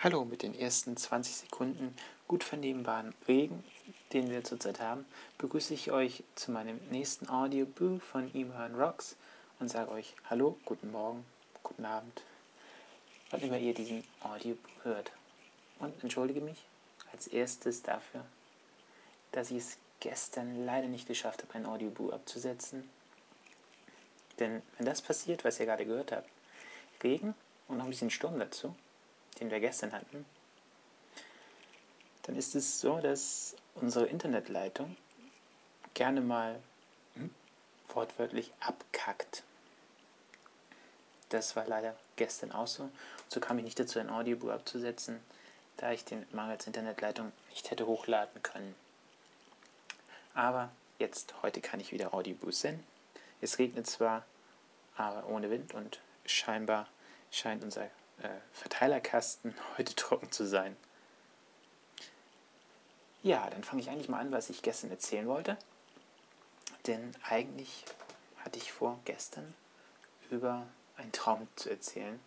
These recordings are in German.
Hallo, mit den ersten 20 Sekunden gut vernehmbaren Regen, den wir zurzeit haben, begrüße ich euch zu meinem nächsten Audioboo von Iman Rocks und sage euch Hallo, guten Morgen, guten Abend, wann immer ihr diesen Audioboo hört. Und entschuldige mich als erstes dafür, dass ich es gestern leider nicht geschafft habe, ein Audioboo abzusetzen. Denn wenn das passiert, was ihr gerade gehört habt, Regen und noch ein bisschen Sturm dazu, den wir gestern hatten, dann ist es so, dass unsere Internetleitung gerne mal hm, wortwörtlich abkackt. Das war leider gestern auch so. So kam ich nicht dazu, ein Audiobook abzusetzen, da ich den mangels Internetleitung nicht hätte hochladen können. Aber jetzt, heute kann ich wieder Audiobooks senden. Es regnet zwar, aber ohne Wind und scheinbar scheint unser Verteilerkasten heute trocken zu sein. Ja, dann fange ich eigentlich mal an, was ich gestern erzählen wollte. Denn eigentlich hatte ich vor, gestern über einen Traum zu erzählen,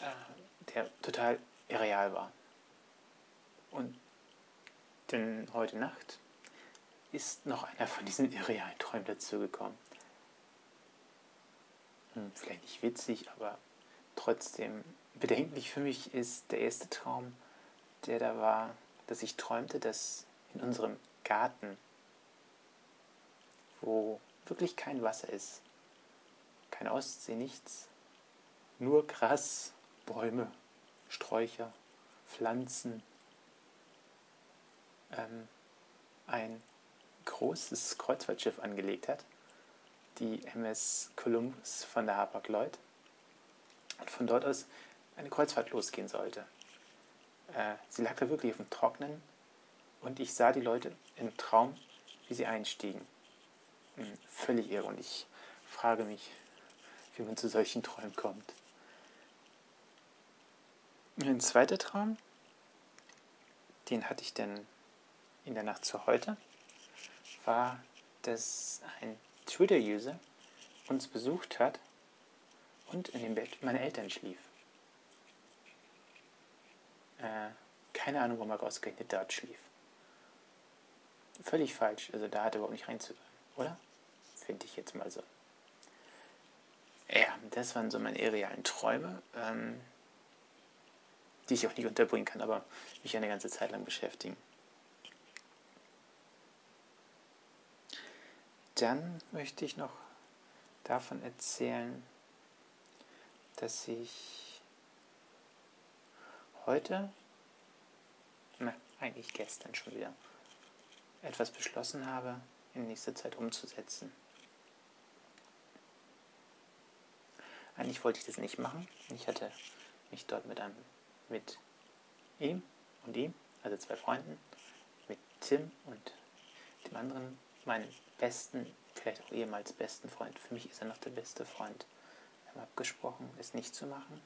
äh, der total irreal war. Und denn heute Nacht ist noch einer von diesen irrealen Träumen dazugekommen. Hm, vielleicht nicht witzig, aber trotzdem bedenklich für mich ist der erste Traum, der da war, dass ich träumte, dass in unserem Garten, wo wirklich kein Wasser ist, keine Ostsee, nichts, nur Gras, Bäume, Sträucher, Pflanzen, ähm, ein großes Kreuzfahrtschiff angelegt hat, die MS Columbus von der Hapag-Lloyd und von dort aus eine Kreuzfahrt losgehen sollte. Äh, sie lag da wirklich auf dem Trocknen und ich sah die Leute im Traum, wie sie einstiegen. Hm, völlig irre und ich frage mich, wie man zu solchen Träumen kommt. Ein zweiter Traum, den hatte ich dann in der Nacht zu heute, war, dass ein Twitter-User uns besucht hat und in dem Bett meiner Eltern schlief. Äh, keine Ahnung, warum er ausgerechnet dort schlief. Völlig falsch. Also da hat er überhaupt nicht reinzuhören, oder? Finde ich jetzt mal so. Ja, das waren so meine irrealen Träume, ähm, die ich auch nicht unterbringen kann, aber mich eine ganze Zeit lang beschäftigen. Dann möchte ich noch davon erzählen, dass ich heute, na, eigentlich gestern schon wieder, etwas beschlossen habe, in nächster Zeit umzusetzen. Eigentlich wollte ich das nicht machen. Ich hatte mich dort mit einem, mit ihm und ihm, also zwei Freunden, mit Tim und dem anderen, meinem besten, vielleicht auch ehemals besten Freund. Für mich ist er noch der beste Freund haben abgesprochen, es nicht zu machen,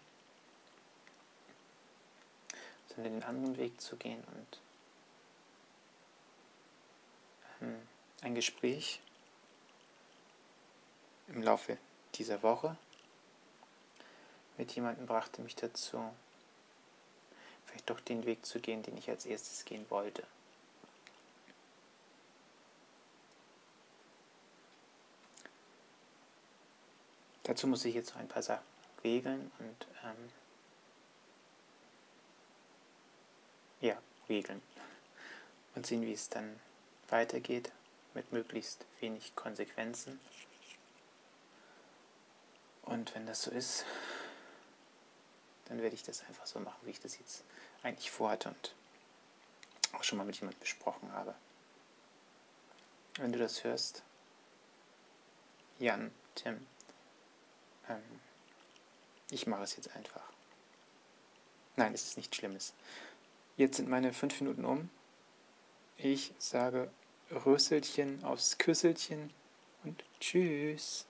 sondern den anderen Weg zu gehen und ähm, ein Gespräch im Laufe dieser Woche mit jemandem brachte mich dazu, vielleicht doch den Weg zu gehen, den ich als erstes gehen wollte. Dazu muss ich jetzt noch ein paar Sachen regeln und ähm, ja, regeln und sehen, wie es dann weitergeht mit möglichst wenig Konsequenzen. Und wenn das so ist, dann werde ich das einfach so machen, wie ich das jetzt eigentlich vorhatte und auch schon mal mit jemandem besprochen habe. Wenn du das hörst, Jan, Tim, ähm, ich mache es jetzt einfach. Nein, es ist nichts Schlimmes. Jetzt sind meine fünf Minuten um. Ich sage Rösselchen aufs Küsselchen und Tschüss.